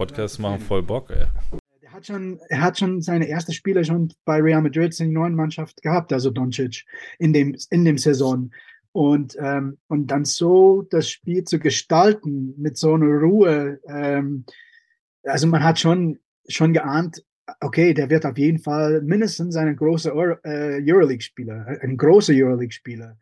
Podcasts machen voll Bock, ey. Er hat schon, er hat schon seine erste Spiele schon bei Real Madrid in der neuen Mannschaft gehabt, also Doncic, in dem, in dem Saison. Und, ähm, und dann so das Spiel zu gestalten mit so einer Ruhe, ähm, also man hat schon, schon geahnt, okay, der wird auf jeden Fall mindestens ein großer äh, Euroleague-Spieler, ein großer Euroleague-Spieler.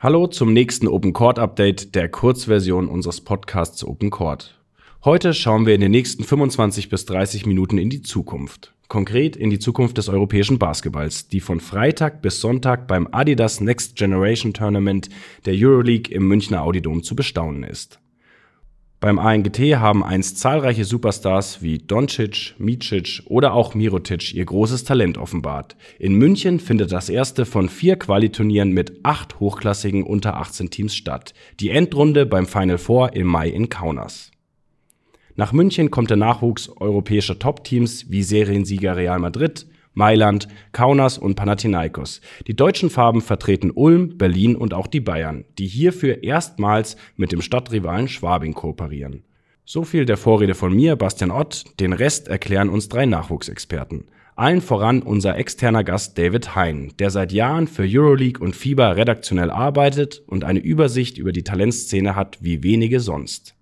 Hallo zum nächsten Open Court Update der Kurzversion unseres Podcasts Open Court. Heute schauen wir in den nächsten 25 bis 30 Minuten in die Zukunft. Konkret in die Zukunft des europäischen Basketballs, die von Freitag bis Sonntag beim Adidas Next Generation Tournament der Euroleague im Münchner Audidom zu bestaunen ist. Beim ANGT haben einst zahlreiche Superstars wie Doncic, Micic oder auch Mirotic ihr großes Talent offenbart. In München findet das erste von vier Qualiturnieren mit acht hochklassigen unter 18 Teams statt. Die Endrunde beim Final Four im Mai in Kaunas. Nach München kommt der Nachwuchs europäischer Top-Teams wie Seriensieger Real Madrid, Mailand, Kaunas und Panathinaikos. Die deutschen Farben vertreten Ulm, Berlin und auch die Bayern, die hierfür erstmals mit dem Stadtrivalen Schwabing kooperieren. So viel der Vorrede von mir, Bastian Ott. Den Rest erklären uns drei Nachwuchsexperten. Allen voran unser externer Gast David Hein, der seit Jahren für Euroleague und FIBA redaktionell arbeitet und eine Übersicht über die Talentszene hat wie wenige sonst.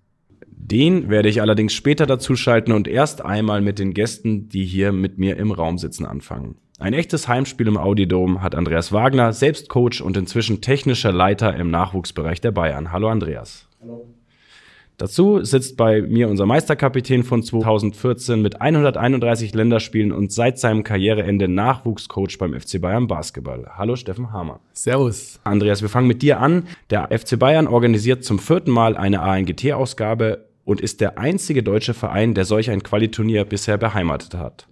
Den werde ich allerdings später dazu schalten und erst einmal mit den Gästen, die hier mit mir im Raum sitzen, anfangen. Ein echtes Heimspiel im Audidom hat Andreas Wagner, selbst Coach und inzwischen technischer Leiter im Nachwuchsbereich der Bayern. Hallo Andreas. Hallo. Dazu sitzt bei mir unser Meisterkapitän von 2014 mit 131 Länderspielen und seit seinem Karriereende Nachwuchscoach beim FC Bayern Basketball. Hallo Steffen Hamer. Servus. Andreas, wir fangen mit dir an. Der FC Bayern organisiert zum vierten Mal eine ANGT-Ausgabe und ist der einzige deutsche Verein, der solch ein Qualiturnier bisher beheimatet hat.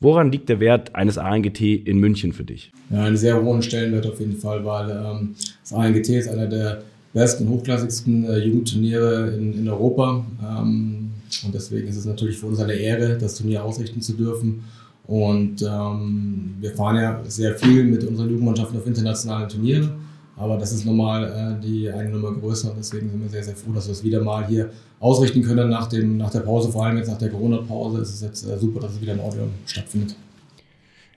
Woran liegt der Wert eines ANGT in München für dich? Ja, einen sehr hohen Stellenwert auf jeden Fall, weil ähm, das ANGT ist einer der besten, hochklassigsten äh, Jugendturniere in, in Europa. Ähm, und deswegen ist es natürlich für uns eine Ehre, das Turnier ausrichten zu dürfen. Und ähm, wir fahren ja sehr viel mit unseren Jugendmannschaften auf internationalen Turnieren. Aber das ist nochmal äh, die eine Nummer größer und deswegen sind wir sehr, sehr froh, dass wir es wieder mal hier ausrichten können nach, dem, nach der Pause, vor allem jetzt nach der Corona-Pause. ist Es jetzt äh, super, dass es wieder in Audio stattfindet.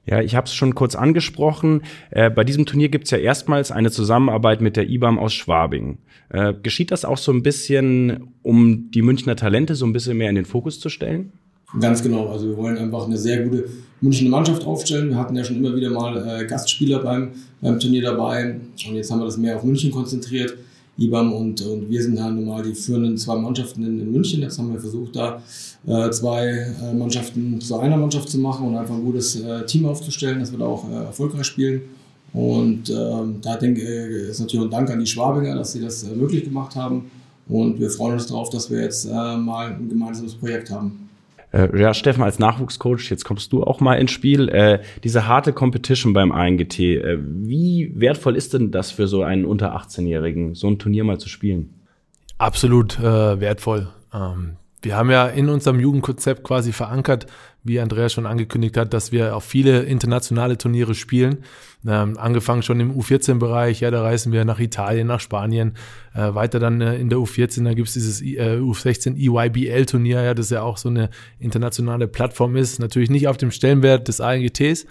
Ja, ich habe es schon kurz angesprochen. Äh, bei diesem Turnier gibt es ja erstmals eine Zusammenarbeit mit der IBAM aus Schwabing. Äh, geschieht das auch so ein bisschen, um die Münchner Talente so ein bisschen mehr in den Fokus zu stellen? Ganz genau. Also wir wollen einfach eine sehr gute Münchner Mannschaft aufstellen. Wir hatten ja schon immer wieder mal äh, Gastspieler beim, beim Turnier dabei und jetzt haben wir das mehr auf München konzentriert. IBAM und, und wir sind dann nun mal die führenden zwei Mannschaften in, in München. Jetzt haben wir versucht, da äh, zwei äh, Mannschaften zu einer Mannschaft zu machen und einfach ein gutes äh, Team aufzustellen, dass wir da auch äh, erfolgreich spielen. Und ähm, da denke ich, ist natürlich ein Dank an die Schwabinger, dass sie das äh, möglich gemacht haben. Und wir freuen uns darauf, dass wir jetzt äh, mal ein gemeinsames Projekt haben. Äh, ja, Steffen, als Nachwuchscoach, jetzt kommst du auch mal ins Spiel. Äh, diese harte Competition beim ANGT, äh, wie wertvoll ist denn das für so einen unter 18-Jährigen, so ein Turnier mal zu spielen? Absolut äh, wertvoll. Ähm, wir haben ja in unserem Jugendkonzept quasi verankert, wie Andreas schon angekündigt hat, dass wir auf viele internationale Turniere spielen. Ähm, angefangen schon im U14-Bereich, ja, da reisen wir nach Italien, nach Spanien, äh, weiter dann äh, in der U14, da gibt es dieses äh, U16 EYBL-Turnier, ja, das ja auch so eine internationale Plattform ist. Natürlich nicht auf dem Stellenwert des ANGTs,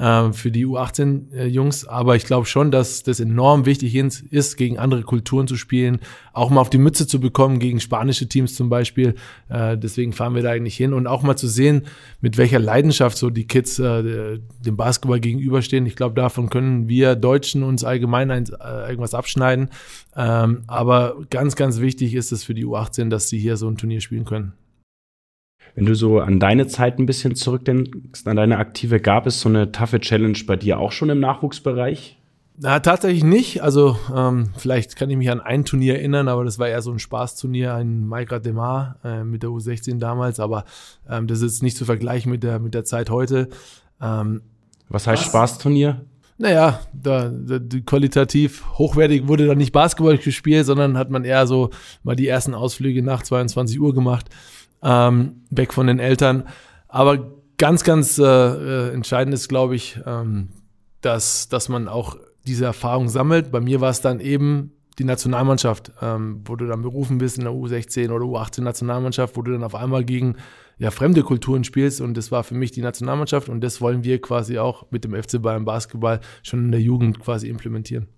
äh, für die U18-Jungs. Aber ich glaube schon, dass das enorm wichtig ist, gegen andere Kulturen zu spielen, auch mal auf die Mütze zu bekommen, gegen spanische Teams zum Beispiel. Äh, deswegen fahren wir da eigentlich hin und auch mal zu sehen, mit welcher Leidenschaft so die Kids äh, dem Basketball gegenüberstehen. Ich glaube, davon können wir Deutschen uns allgemein ein, äh, irgendwas abschneiden. Ähm, aber ganz, ganz wichtig ist es für die U18, dass sie hier so ein Turnier spielen können. Wenn du so an deine Zeit ein bisschen zurückdenkst, an deine Aktive, gab es so eine taffe Challenge bei dir auch schon im Nachwuchsbereich? Na, tatsächlich nicht. Also ähm, vielleicht kann ich mich an ein Turnier erinnern, aber das war eher so ein Spaßturnier, ein Maika Demar äh, mit der U16 damals, aber ähm, das ist nicht zu vergleichen mit der, mit der Zeit heute. Ähm, was heißt was? Spaßturnier? Naja, da, da, qualitativ hochwertig wurde da nicht Basketball gespielt, sondern hat man eher so mal die ersten Ausflüge nach 22 Uhr gemacht ähm, weg von den Eltern. Aber ganz, ganz äh, äh, entscheidend ist, glaube ich, ähm, dass, dass man auch diese Erfahrung sammelt. Bei mir war es dann eben die Nationalmannschaft, ähm, wo du dann berufen bist in der U16 oder U18 Nationalmannschaft, wo du dann auf einmal gegen ja, fremde Kulturen spielst und das war für mich die Nationalmannschaft und das wollen wir quasi auch mit dem FC Bayern Basketball schon in der Jugend quasi implementieren.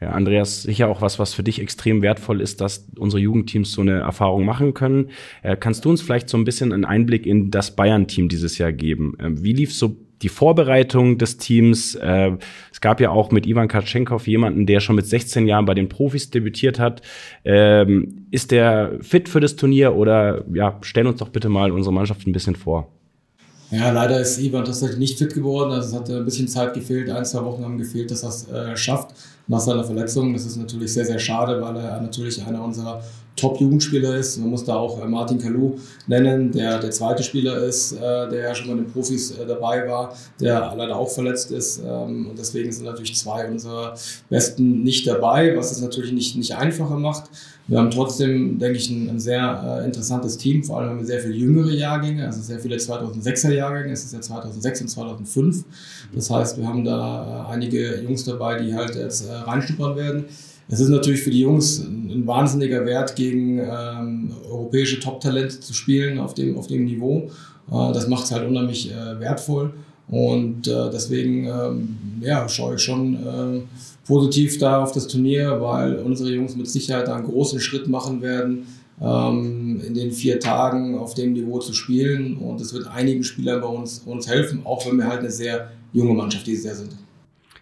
Ja, Andreas, sicher auch was, was für dich extrem wertvoll ist, dass unsere Jugendteams so eine Erfahrung machen können. Äh, kannst du uns vielleicht so ein bisschen einen Einblick in das Bayern-Team dieses Jahr geben? Ähm, wie lief so die Vorbereitung des Teams? Äh, es gab ja auch mit Ivan Katschenkov jemanden, der schon mit 16 Jahren bei den Profis debütiert hat. Ähm, ist der fit für das Turnier oder ja, stell uns doch bitte mal unsere Mannschaft ein bisschen vor. Ja, leider ist Ivan tatsächlich nicht fit geworden. Also es hat ein bisschen Zeit gefehlt, ein, zwei Wochen haben gefehlt, dass er es äh, schafft nach seiner Verletzung. Das ist natürlich sehr, sehr schade, weil er natürlich einer unserer Top-Jugendspieler ist. Man muss da auch äh, Martin Kalou nennen, der der zweite Spieler ist, äh, der ja schon bei den Profis äh, dabei war, der leider auch verletzt ist. Ähm, und deswegen sind natürlich zwei unserer Besten nicht dabei, was es natürlich nicht, nicht einfacher macht. Wir haben trotzdem, denke ich, ein, ein sehr äh, interessantes Team. Vor allem haben wir sehr viele jüngere Jahrgänge, also sehr viele 2006er Jahrgänge. Es ist ja 2006 und 2005. Das heißt, wir haben da äh, einige Jungs dabei, die halt jetzt äh, reinschnuppern werden. Es ist natürlich für die Jungs ein, wahnsinniger Wert, gegen ähm, europäische Top-Talente zu spielen auf dem, auf dem Niveau. Äh, das macht es halt unheimlich äh, wertvoll. Und äh, deswegen ähm, ja, schaue ich schon äh, positiv da auf das Turnier, weil unsere Jungs mit Sicherheit einen großen Schritt machen werden, ähm, in den vier Tagen auf dem Niveau zu spielen. Und es wird einigen Spielern bei uns, uns helfen, auch wenn wir halt eine sehr junge Mannschaft dieses Jahr sind.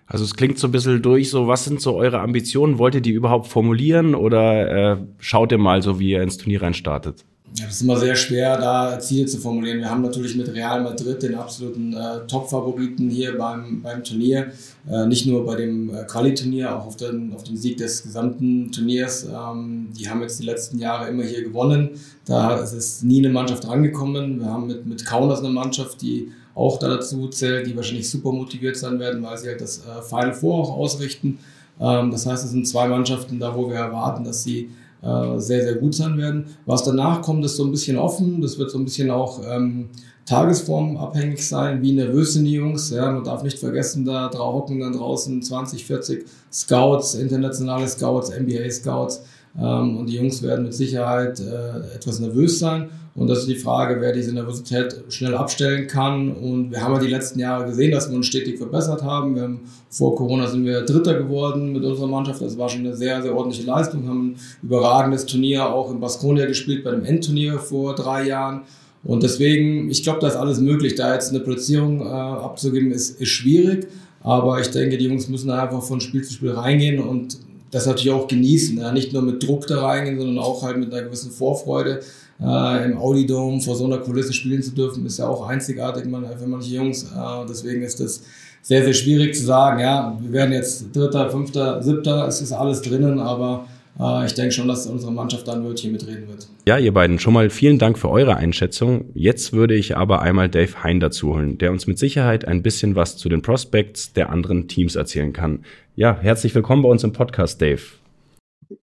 Also es klingt so ein bisschen durch, so was sind so eure Ambitionen? Wollt ihr die überhaupt formulieren oder äh, schaut ihr mal so, wie ihr ins Turnier reinstartet? Ja, das ist immer sehr schwer, da Ziele zu formulieren. Wir haben natürlich mit Real Madrid den absoluten äh, Top-Favoriten hier beim, beim Turnier. Äh, nicht nur bei dem äh, Quali-Turnier, auch auf den, auf den Sieg des gesamten Turniers. Ähm, die haben jetzt die letzten Jahre immer hier gewonnen. Da ist es nie eine Mannschaft rangekommen. Wir haben mit, mit Kaunas eine Mannschaft, die auch da dazu zählt, die wahrscheinlich super motiviert sein werden, weil sie halt das äh, Final Four auch ausrichten. Ähm, das heißt, es sind zwei Mannschaften da, wo wir erwarten, dass sie äh, sehr, sehr gut sein werden. Was danach kommt, ist so ein bisschen offen. Das wird so ein bisschen auch ähm, tagesformabhängig sein. Wie nervös sind die Jungs? Ja, man darf nicht vergessen, da hocken dann draußen 20, 40 Scouts, internationale Scouts, NBA Scouts. Ähm, und die Jungs werden mit Sicherheit äh, etwas nervös sein. Und das ist die Frage, wer diese Nervosität schnell abstellen kann. Und wir haben ja die letzten Jahre gesehen, dass wir uns stetig verbessert haben. Wir haben vor Corona sind wir Dritter geworden mit unserer Mannschaft. Das war schon eine sehr, sehr ordentliche Leistung. Wir haben ein überragendes Turnier auch in Baskonia gespielt bei dem Endturnier vor drei Jahren. Und deswegen, ich glaube, da ist alles möglich. Da jetzt eine Platzierung äh, abzugeben, ist, ist schwierig. Aber ich denke, die Jungs müssen einfach von Spiel zu Spiel reingehen und das natürlich auch genießen. Ja? Nicht nur mit Druck da reingehen, sondern auch halt mit einer gewissen Vorfreude äh, im Audi Dome vor so einer Kulisse spielen zu dürfen, ist ja auch einzigartig für manche Jungs. Äh, deswegen ist das sehr, sehr schwierig zu sagen, ja, wir werden jetzt Dritter, Fünfter, Siebter, es ist alles drinnen, aber äh, ich denke schon, dass unsere Mannschaft da ein Wörtchen mitreden wird. Ja, ihr beiden, schon mal vielen Dank für eure Einschätzung. Jetzt würde ich aber einmal Dave Hein dazu holen, der uns mit Sicherheit ein bisschen was zu den Prospects der anderen Teams erzählen kann. Ja, herzlich willkommen bei uns im Podcast, Dave.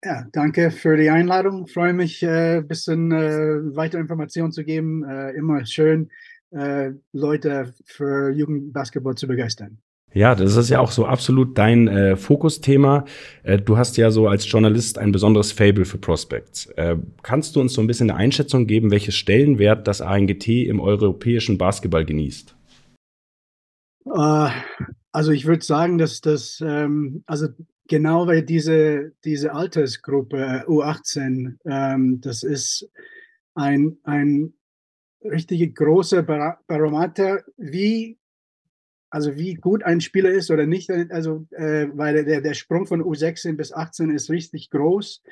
Ja, danke für die Einladung. Freue mich, ein äh, bisschen äh, weitere Informationen zu geben. Äh, immer schön, Leute für Jugendbasketball zu begeistern. Ja, das ist ja auch so absolut dein äh, Fokusthema. Äh, du hast ja so als Journalist ein besonderes Fable für Prospects. Äh, kannst du uns so ein bisschen eine Einschätzung geben, welches Stellenwert das ANGT im europäischen Basketball genießt? Äh, also ich würde sagen, dass das, ähm, also genau weil diese, diese Altersgruppe U18, ähm, das ist ein, ein richtig großer Barometer, wie, also wie gut ein Spieler ist oder nicht. Also, äh, weil der, der Sprung von U16 bis 18 ist richtig groß.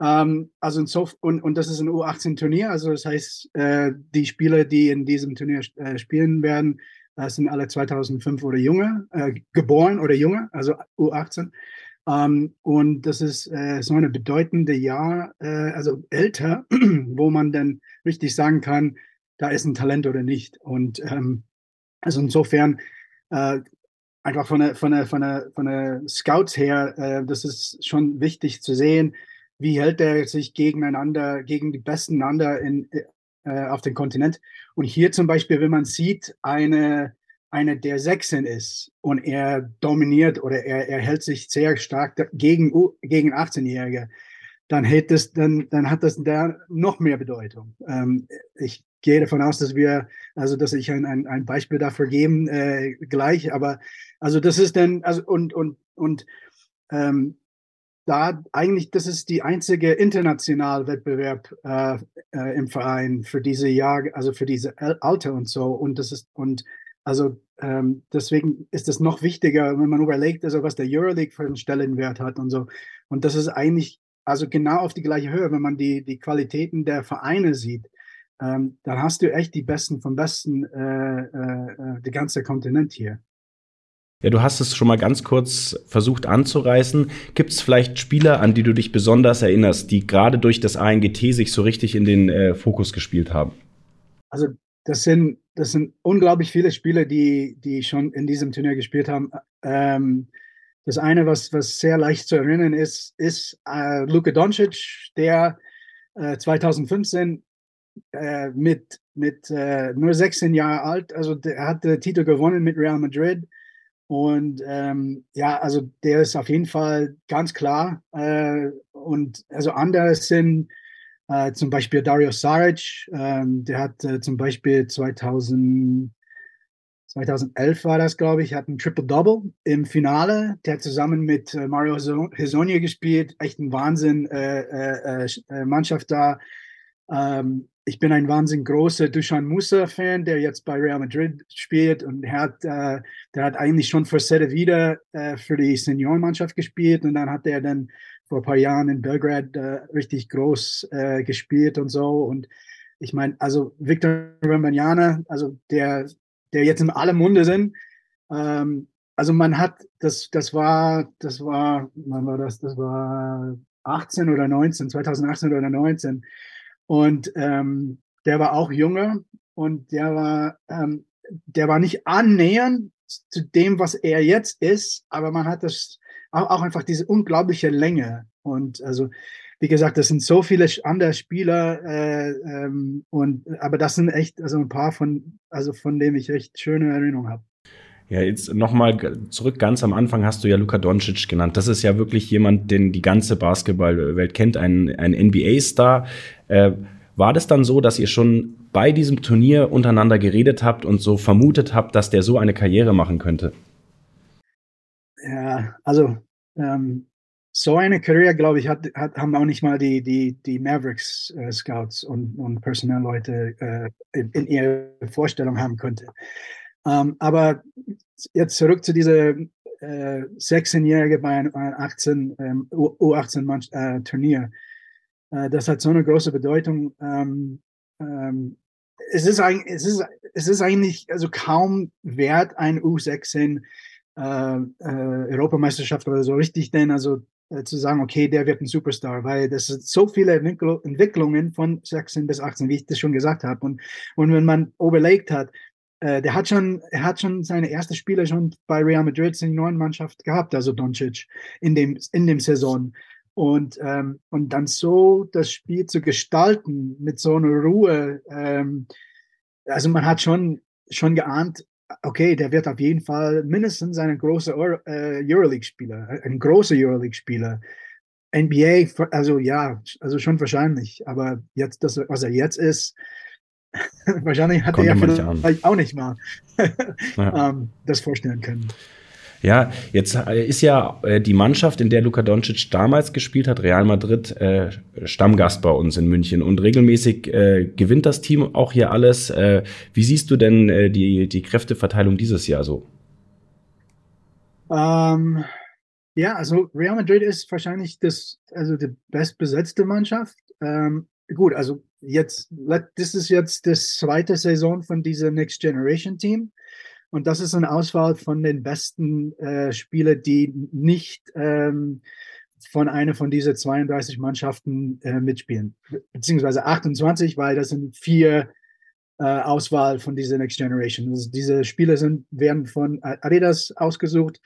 Ähm, also so, und, und das ist ein U18-Turnier, also das heißt, äh, die Spieler, die in diesem Turnier äh, spielen werden, das sind alle 2005 oder jünger, äh, geboren oder jünger, also U18. Ähm, und das ist äh, so eine bedeutende Jahr, äh, also älter, wo man dann richtig sagen kann, da ist ein Talent oder nicht. Und ähm, also insofern äh, einfach von der, von der, von der, von der Scouts her, äh, das ist schon wichtig zu sehen, wie hält er sich gegeneinander, gegen die Besten einander in, äh, auf dem Kontinent. Und hier zum Beispiel, wenn man sieht, eine einer der Sechsen ist und er dominiert oder er, er hält sich sehr stark gegen, gegen 18-Jährige, dann, hätte es, dann, dann hat das da noch mehr Bedeutung. Ähm, ich gehe davon aus, dass wir, also dass ich ein, ein, ein Beispiel dafür geben äh, gleich, aber also das ist dann, also und, und, und ähm, da eigentlich, das ist die einzige internationale Wettbewerb äh, äh, im Verein für diese Jahr, also für diese Alter und so. Und das ist, und also ähm, deswegen ist es noch wichtiger, wenn man überlegt, also was der Euroleague für einen Stellenwert hat und so. Und das ist eigentlich also genau auf die gleiche Höhe, wenn man die, die Qualitäten der Vereine sieht. Ähm, dann hast du echt die Besten vom Besten, äh, äh, äh der ganze Kontinent hier. Ja, du hast es schon mal ganz kurz versucht anzureißen. Gibt es vielleicht Spieler, an die du dich besonders erinnerst, die gerade durch das ANGT sich so richtig in den äh, Fokus gespielt haben? Also das sind, das sind unglaublich viele Spieler, die, die schon in diesem Turnier gespielt haben. Ähm, das eine, was, was sehr leicht zu erinnern ist, ist äh, Luka Doncic, der äh, 2015 äh, mit, mit äh, nur 16 Jahren alt, also der hat den Titel gewonnen mit Real Madrid und ähm, ja, also der ist auf jeden Fall ganz klar. Äh, und also andere sind äh, zum Beispiel Dario Saric, ähm, der hat äh, zum Beispiel 2000, 2011 war das, glaube ich, hat ein Triple-Double im Finale. Der hat zusammen mit äh, Mario Hesonja gespielt. Echt ein Wahnsinn, äh, äh, äh, Mannschaft da. Ähm, ich bin ein wahnsinnig großer Dusan Musa-Fan, der jetzt bei Real Madrid spielt und hat, äh, der hat eigentlich schon für Sede wieder äh, für die Seniorenmannschaft gespielt und dann hat er dann vor ein paar Jahren in Belgrad äh, richtig groß äh, gespielt und so und ich meine, also Victor Wembanyama, also der, der jetzt in allem Munde sind, ähm, also man hat, das, das war, das war, wann war das? Das war 18 oder 19, 2018 oder 19 und ähm, der war auch jünger und der war, ähm, der war nicht annähernd zu dem, was er jetzt ist, aber man hat das auch, auch einfach diese unglaubliche Länge. Und also, wie gesagt, das sind so viele andere Spieler, äh, ähm, und aber das sind echt also ein paar von, also von dem ich echt schöne Erinnerungen habe. Ja, jetzt nochmal zurück ganz am Anfang hast du ja Luka Doncic genannt. Das ist ja wirklich jemand, den die ganze Basketballwelt kennt, ein, ein NBA-Star. Äh, war das dann so, dass ihr schon bei diesem Turnier untereinander geredet habt und so vermutet habt, dass der so eine Karriere machen könnte? Ja, also ähm, so eine Karriere, glaube ich, hat, hat, haben auch nicht mal die, die, die Mavericks äh, Scouts und, und Personalleute äh, in, in ihrer Vorstellung haben könnte. Ähm, aber jetzt zurück zu dieser äh, 16-Jährige bei einem 18, ähm, U18 äh, das hat so eine große Bedeutung. Ähm, ähm, es, ist ein, es, ist, es ist eigentlich also kaum wert, ein U16 äh, äh, Europameisterschaft oder so richtig, denn also äh, zu sagen, okay, der wird ein Superstar, weil das sind so viele Entwicklungen von 16 bis 18, wie ich das schon gesagt habe. Und, und wenn man überlegt hat, äh, der hat schon, er hat schon seine erste Spiele schon bei Real Madrid in der neuen Mannschaft gehabt, also Doncic in dem, in dem Saison. Und, ähm, und dann so das Spiel zu gestalten mit so einer Ruhe. Ähm, also man hat schon, schon geahnt, okay, der wird auf jeden Fall mindestens ein großer äh, Euroleague-Spieler, ein großer Euroleague-Spieler. NBA, also ja, also schon wahrscheinlich. Aber jetzt, das, was er jetzt ist, wahrscheinlich hat Konnte er ja vielleicht auch nicht mal ja. ähm, das vorstellen können. Ja, jetzt äh, ist ja äh, die Mannschaft, in der Luka Doncic damals gespielt hat, Real Madrid, äh, Stammgast bei uns in München und regelmäßig äh, gewinnt das Team auch hier alles. Äh, wie siehst du denn äh, die, die Kräfteverteilung dieses Jahr so? Ähm, ja, also Real Madrid ist wahrscheinlich das, also die bestbesetzte Mannschaft. Ähm, gut, also jetzt, das ist jetzt das zweite Saison von diesem Next Generation Team. Und das ist eine Auswahl von den besten äh, Spielern, die nicht ähm, von einer von diesen 32 Mannschaften äh, mitspielen. Beziehungsweise 28, weil das sind vier äh, Auswahl von dieser Next Generation. Also diese Spieler sind, werden von Adidas ausgesucht.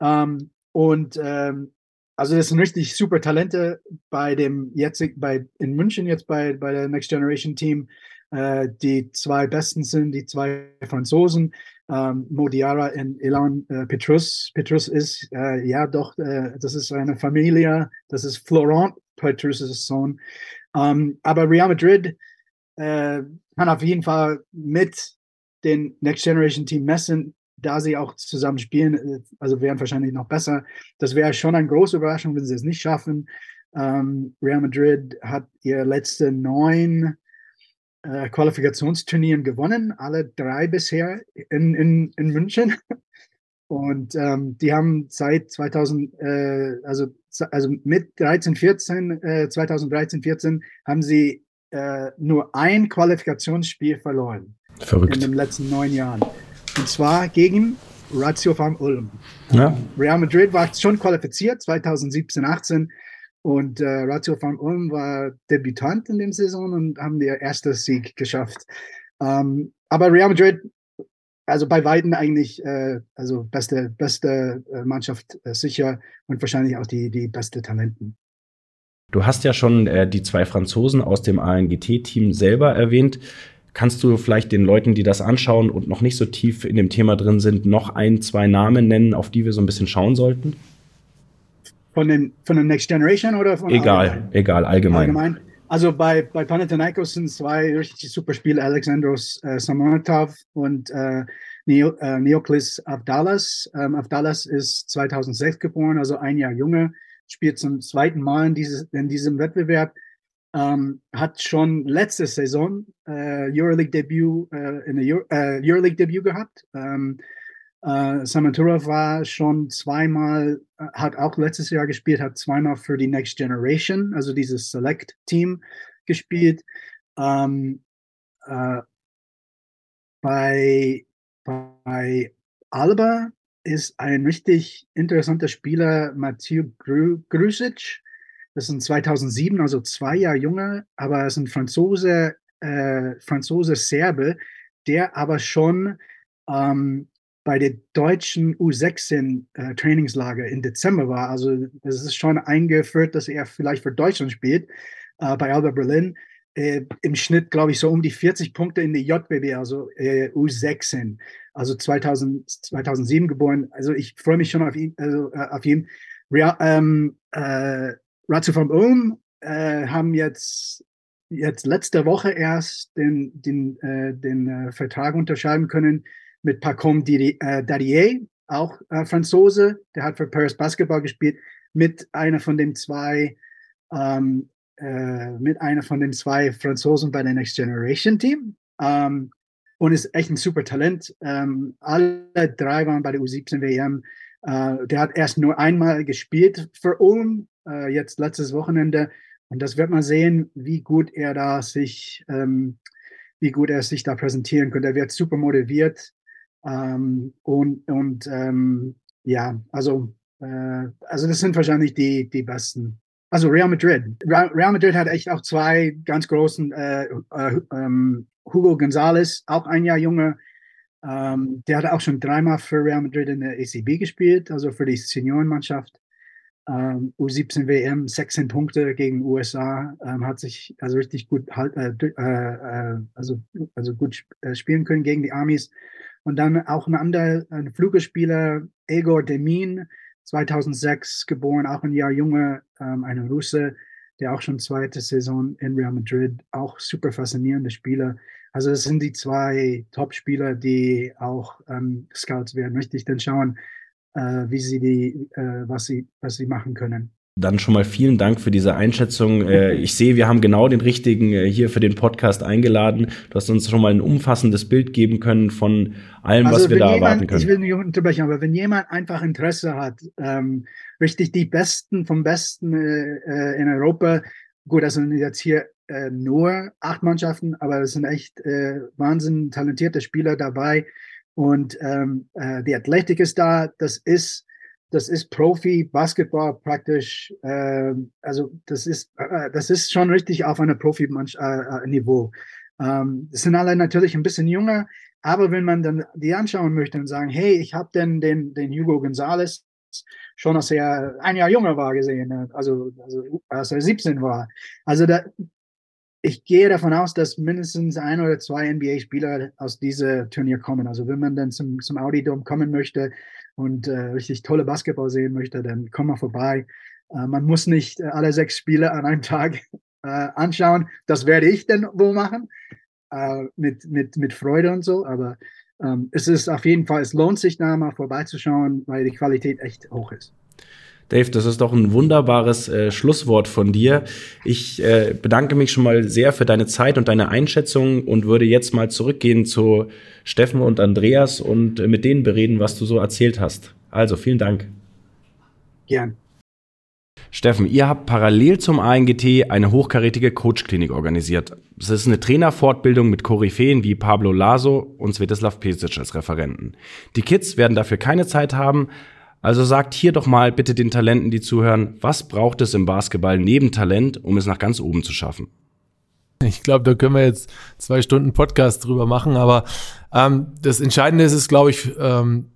Ähm, und ähm, also das sind richtig super Talente bei dem jetzt bei in München jetzt bei bei der Next Generation Team äh, die zwei Besten sind die zwei Franzosen, ähm, Modiara und Elan äh, Petrus. Petrus ist, äh, ja doch, äh, das ist eine Familie, das ist Florent Petrus' Sohn. Ähm, aber Real Madrid äh, kann auf jeden Fall mit den Next Generation Team messen, da sie auch zusammen spielen, äh, also wären wahrscheinlich noch besser. Das wäre schon eine große Überraschung, wenn sie es nicht schaffen. Ähm, Real Madrid hat ihr letzte neun äh, Qualifikationsturnieren gewonnen, alle drei bisher in, in, in München. Und ähm, die haben seit 2000, äh, also, also mit 13, 14, äh, 2013, 14 haben sie äh, nur ein Qualifikationsspiel verloren. Verrückt. In den letzten neun Jahren. Und zwar gegen Ratio Farm Ulm. Ja. Real Madrid war schon qualifiziert 2017, 18 und äh, Ratio Farm Ulm war Debütant in dem Saison und haben ihr erstes Sieg geschafft. Ähm, aber Real Madrid, also bei Weitem eigentlich, äh, also beste, beste äh, Mannschaft äh, sicher und wahrscheinlich auch die, die beste Talenten. Du hast ja schon äh, die zwei Franzosen aus dem ANGT-Team selber erwähnt. Kannst du vielleicht den Leuten, die das anschauen und noch nicht so tief in dem Thema drin sind, noch ein, zwei Namen nennen, auf die wir so ein bisschen schauen sollten? Von den, von der Next Generation oder von Egal, allgemein? egal, allgemein. allgemein. Also bei, bei Panathinaikos sind zwei richtig super Spiele, Alexandros äh, Samonov und äh, Neo, äh, Neoklis Abdalas. Ähm, Abdalas ist 2006 geboren, also ein Jahr jünger, spielt zum zweiten Mal in, dieses, in diesem Wettbewerb. Ähm, hat schon letzte Saison äh, Euroleague-Debüt äh, in der Euro, äh, Euroleague-Debüt gehabt. Ähm, äh, Samanturov war schon zweimal, äh, hat auch letztes Jahr gespielt, hat zweimal für die Next Generation, also dieses Select-Team gespielt. Ähm, äh, bei, bei Alba ist ein richtig interessanter Spieler, Mathieu Grusic. Das ist ein 2007, also zwei Jahre jünger, aber er ist ein Franzose, äh, Franzose-Serbe, der aber schon ähm, bei der deutschen U16 äh, im Dezember war. Also es ist schon eingeführt, dass er vielleicht für Deutschland spielt äh, bei Alba Berlin. Äh, Im Schnitt, glaube ich, so um die 40 Punkte in der JBB, also äh, U16, also 2000, 2007 geboren. Also ich freue mich schon auf ihn, also äh, auf ihn. Real, ähm, äh, Ratio von Ulm haben jetzt, jetzt letzte Woche erst den, den, den Vertrag unterschreiben können mit Pacom äh, Darier, auch äh, Franzose, der hat für Paris Basketball gespielt, mit einer von den zwei, ähm, äh, mit einer von den zwei Franzosen bei der Next Generation Team. Ähm, und ist echt ein super Talent. Ähm, alle drei waren bei der U17 WM. Äh, der hat erst nur einmal gespielt für Ulm, äh, jetzt letztes Wochenende. Und das wird man sehen, wie gut er da sich, ähm, wie gut er sich da präsentieren könnte. Er wird super motiviert. Ähm, und und ähm, ja, also, äh, also das sind wahrscheinlich die, die besten. Also Real Madrid. Real Madrid hat echt auch zwei ganz großen, äh, äh, ähm, Hugo Gonzalez, auch ein Jahr jünger. Ähm, der hat auch schon dreimal für Real Madrid in der ACB gespielt, also für die Seniorenmannschaft. Ähm, U17 WM, 16 Punkte gegen USA, ähm, hat sich also richtig gut halt, äh, äh, also, also gut äh, spielen können gegen die Amis. Und dann auch ein anderer ein Flügelspieler, Egor Demin, 2006 geboren, auch ein Jahr jünger, ähm, ein Russe, der auch schon zweite Saison in Real Madrid, auch super faszinierende Spieler. Also das sind die zwei Top-Spieler, die auch ähm, Scouts werden. Möchte ich dann schauen, äh, wie sie die, äh, was sie, was sie machen können. Dann schon mal vielen Dank für diese Einschätzung. Äh, ich sehe, wir haben genau den richtigen äh, hier für den Podcast eingeladen. Du hast uns schon mal ein umfassendes Bild geben können von allem, also was wir da jemand, erwarten können. Ich will nicht unterbrechen, aber wenn jemand einfach Interesse hat, ähm, richtig die Besten vom Besten äh, äh in Europa, gut, das sind jetzt hier äh, nur acht Mannschaften, aber es sind echt äh, wahnsinnig talentierte Spieler dabei. Und ähm, äh, die Athletik ist da. Das ist das ist Profi-Basketball praktisch, äh, also das ist, äh, das ist schon richtig auf einem Profi-Niveau. Äh, äh ähm, das sind alle natürlich ein bisschen jünger, aber wenn man dann die anschauen möchte und sagen, hey, ich habe denn den, den Hugo Gonzalez schon als er ein Jahr jünger war gesehen, also, also als er 17 war. Also da, ich gehe davon aus, dass mindestens ein oder zwei NBA-Spieler aus diesem Turnier kommen. Also wenn man dann zum, zum Audi Dome kommen möchte und äh, richtig tolle Basketball sehen möchte, dann komm mal vorbei. Äh, man muss nicht äh, alle sechs Spiele an einem Tag äh, anschauen. Das werde ich dann wohl machen, äh, mit, mit, mit Freude und so. Aber ähm, es ist auf jeden Fall, es lohnt sich da mal vorbeizuschauen, weil die Qualität echt hoch ist. Dave, das ist doch ein wunderbares äh, Schlusswort von dir. Ich äh, bedanke mich schon mal sehr für deine Zeit und deine Einschätzung und würde jetzt mal zurückgehen zu Steffen und Andreas und äh, mit denen bereden, was du so erzählt hast. Also vielen Dank. Gern. Steffen, ihr habt parallel zum ANGT eine hochkarätige Coachklinik organisiert. Es ist eine Trainerfortbildung mit Koryphäen wie Pablo Laso und Svetislav Pesic als Referenten. Die Kids werden dafür keine Zeit haben, also sagt hier doch mal bitte den Talenten, die zuhören, was braucht es im Basketball neben Talent, um es nach ganz oben zu schaffen? Ich glaube, da können wir jetzt zwei Stunden Podcast drüber machen, aber ähm, das Entscheidende ist es, glaube ich, ähm,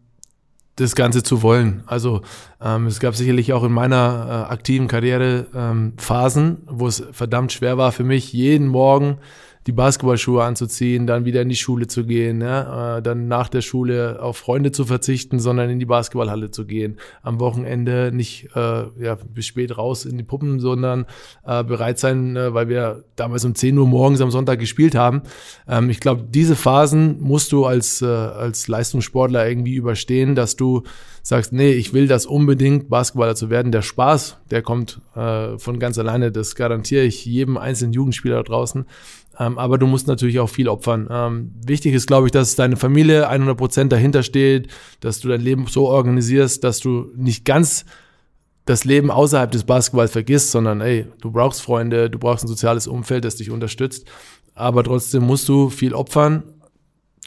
das Ganze zu wollen. Also ähm, es gab sicherlich auch in meiner äh, aktiven Karriere ähm, Phasen, wo es verdammt schwer war für mich, jeden Morgen die Basketballschuhe anzuziehen, dann wieder in die Schule zu gehen, ja, äh, dann nach der Schule auf Freunde zu verzichten, sondern in die Basketballhalle zu gehen. Am Wochenende nicht äh, ja, bis spät raus in die Puppen, sondern äh, bereit sein, äh, weil wir damals um 10 Uhr morgens am Sonntag gespielt haben. Ähm, ich glaube, diese Phasen musst du als, äh, als Leistungssportler irgendwie überstehen, dass du sagst, nee, ich will das unbedingt, Basketballer zu werden. Der Spaß, der kommt äh, von ganz alleine, das garantiere ich jedem einzelnen Jugendspieler draußen. Ähm, aber du musst natürlich auch viel opfern. Ähm, wichtig ist, glaube ich, dass deine Familie 100 Prozent dahinter steht, dass du dein Leben so organisierst, dass du nicht ganz das Leben außerhalb des Basketballs vergisst, sondern ey, du brauchst Freunde, du brauchst ein soziales Umfeld, das dich unterstützt. Aber trotzdem musst du viel opfern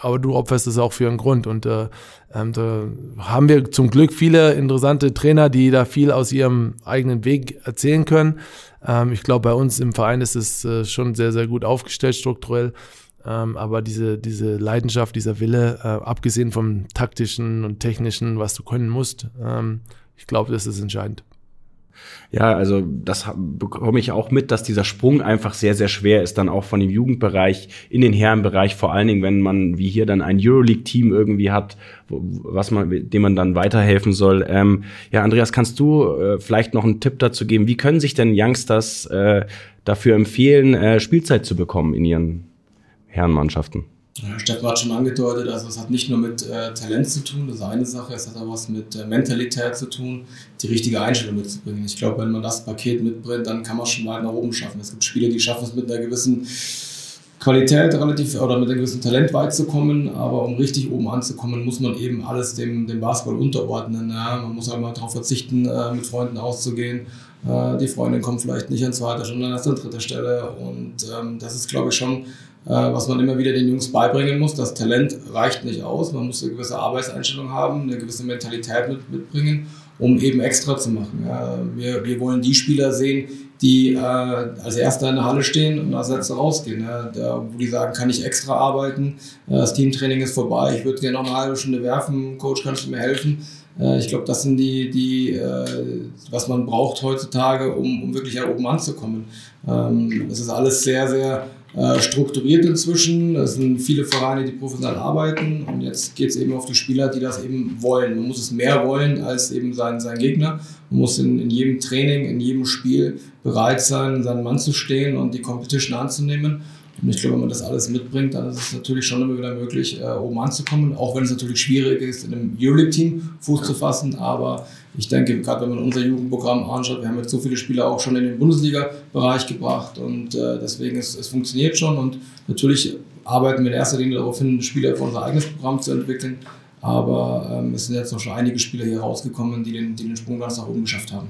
aber du opferst es auch für einen Grund. Und äh, ähm, da haben wir zum Glück viele interessante Trainer, die da viel aus ihrem eigenen Weg erzählen können. Ähm, ich glaube, bei uns im Verein ist es äh, schon sehr, sehr gut aufgestellt strukturell. Ähm, aber diese, diese Leidenschaft, dieser Wille, äh, abgesehen vom taktischen und technischen, was du können musst, ähm, ich glaube, das ist entscheidend. Ja, also das bekomme ich auch mit, dass dieser Sprung einfach sehr, sehr schwer ist, dann auch von dem Jugendbereich in den Herrenbereich, vor allen Dingen, wenn man wie hier dann ein Euroleague-Team irgendwie hat, was man, dem man dann weiterhelfen soll. Ähm, ja, Andreas, kannst du äh, vielleicht noch einen Tipp dazu geben? Wie können sich denn Youngsters äh, dafür empfehlen, äh, Spielzeit zu bekommen in ihren Herrenmannschaften? Ja, Steffen hat schon angedeutet, also es hat nicht nur mit äh, Talent zu tun, das ist eine Sache, es hat auch was mit äh, Mentalität zu tun, die richtige Einstellung mitzubringen. Ich glaube, wenn man das Paket mitbringt, dann kann man schon weit nach oben schaffen. Es gibt Spieler, die schaffen es mit einer gewissen Qualität relativ oder mit einem gewissen Talent weit zu kommen, aber um richtig oben anzukommen, muss man eben alles dem, dem Basketball unterordnen. Ja? Man muss halt mal darauf verzichten, äh, mit Freunden auszugehen. Äh, die Freundin kommt vielleicht nicht an zweiter, sondern an dritter Stelle. Und ähm, das ist, glaube ich, schon was man immer wieder den Jungs beibringen muss. Das Talent reicht nicht aus. Man muss eine gewisse Arbeitseinstellung haben, eine gewisse Mentalität mit, mitbringen, um eben extra zu machen. Ja, wir, wir wollen die Spieler sehen, die äh, als Erster in der Halle stehen und als Letzter rausgehen. Ja, da, wo die sagen, kann ich extra arbeiten, äh, das Teamtraining ist vorbei, ich würde gerne noch eine halbe Stunde werfen, Coach, kannst du mir helfen? Äh, ich glaube, das sind die, die äh, was man braucht heutzutage, um, um wirklich oben anzukommen. Ähm, es ist alles sehr, sehr äh, strukturiert inzwischen. Es sind viele Vereine, die professionell arbeiten und jetzt geht es eben auf die Spieler, die das eben wollen. Man muss es mehr wollen als eben sein, sein Gegner. Man muss in, in jedem Training, in jedem Spiel bereit sein, seinen Mann zu stehen und die Competition anzunehmen. Und ich glaube, wenn man das alles mitbringt, dann ist es natürlich schon immer wieder möglich, äh, oben anzukommen. Auch wenn es natürlich schwierig ist, in einem Euroleague-Team Fuß zu fassen. Aber ich denke, gerade wenn man unser Jugendprogramm anschaut, wir haben jetzt so viele Spieler auch schon in den Bundesliga-Bereich gebracht. Und äh, deswegen, es, es funktioniert schon. Und natürlich arbeiten wir in erster Linie darauf hin, Spieler für unser eigenes Programm zu entwickeln. Aber ähm, es sind jetzt noch schon einige Spieler hier rausgekommen, die den, die den Sprung ganz nach oben geschafft haben.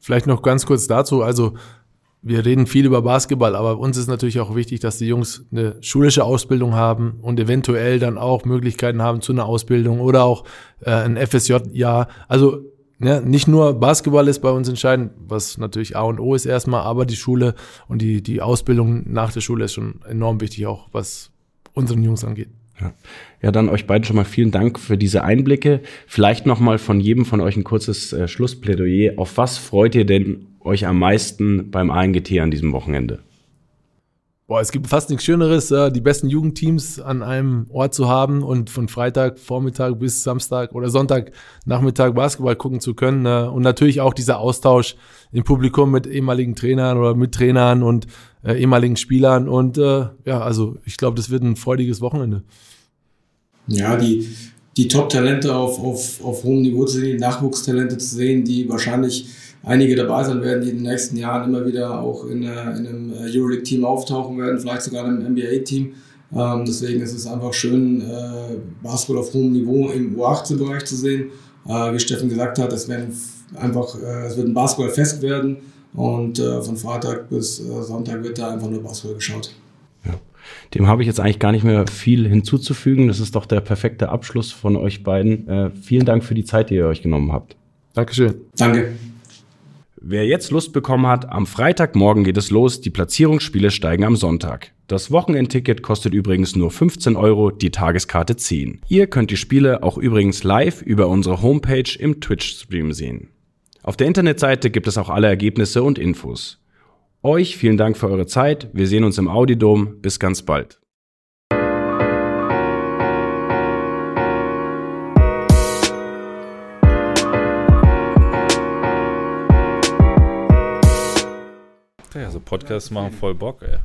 Vielleicht noch ganz kurz dazu. Also wir reden viel über Basketball, aber uns ist natürlich auch wichtig, dass die Jungs eine schulische Ausbildung haben und eventuell dann auch Möglichkeiten haben zu einer Ausbildung oder auch äh, ein FSJ-Jahr. Also ja, nicht nur Basketball ist bei uns entscheidend, was natürlich A und O ist erstmal, aber die Schule und die, die Ausbildung nach der Schule ist schon enorm wichtig, auch was unseren Jungs angeht. Ja. ja, dann euch beiden schon mal vielen Dank für diese Einblicke. Vielleicht noch mal von jedem von euch ein kurzes äh, Schlussplädoyer. Auf was freut ihr denn euch am meisten beim ANGT an diesem Wochenende? Boah, es gibt fast nichts Schöneres, die besten Jugendteams an einem Ort zu haben und von Freitag Vormittag bis Samstag oder Sonntag Nachmittag Basketball gucken zu können. Und natürlich auch dieser Austausch im Publikum mit ehemaligen Trainern oder mit Trainern und äh, ehemaligen Spielern. Und äh, ja, also ich glaube, das wird ein freudiges Wochenende. Ja, die, die Top-Talente auf, auf, auf hohem Niveau zu sehen, die Nachwuchstalente zu sehen, die wahrscheinlich einige dabei sein werden, die in den nächsten Jahren immer wieder auch in, in einem äh, Euroleague-Team auftauchen werden, vielleicht sogar in einem NBA-Team. Ähm, deswegen ist es einfach schön, äh, Basketball auf hohem Niveau im U18-Bereich zu sehen. Äh, wie Steffen gesagt hat, es, werden einfach, äh, es wird ein Basketballfest werden und äh, von Freitag bis äh, Sonntag wird da einfach nur Basketball geschaut. Dem habe ich jetzt eigentlich gar nicht mehr viel hinzuzufügen. Das ist doch der perfekte Abschluss von euch beiden. vielen Dank für die Zeit, die ihr euch genommen habt. Dankeschön. Danke. Wer jetzt Lust bekommen hat, am Freitagmorgen geht es los, die Platzierungsspiele steigen am Sonntag. Das Wochenendticket kostet übrigens nur 15 Euro, die Tageskarte 10. Ihr könnt die Spiele auch übrigens live über unsere Homepage im Twitch-Stream sehen. Auf der Internetseite gibt es auch alle Ergebnisse und Infos. Euch vielen Dank für eure Zeit, wir sehen uns im Audidom, bis ganz bald. Podcasts machen voll Bock, ey.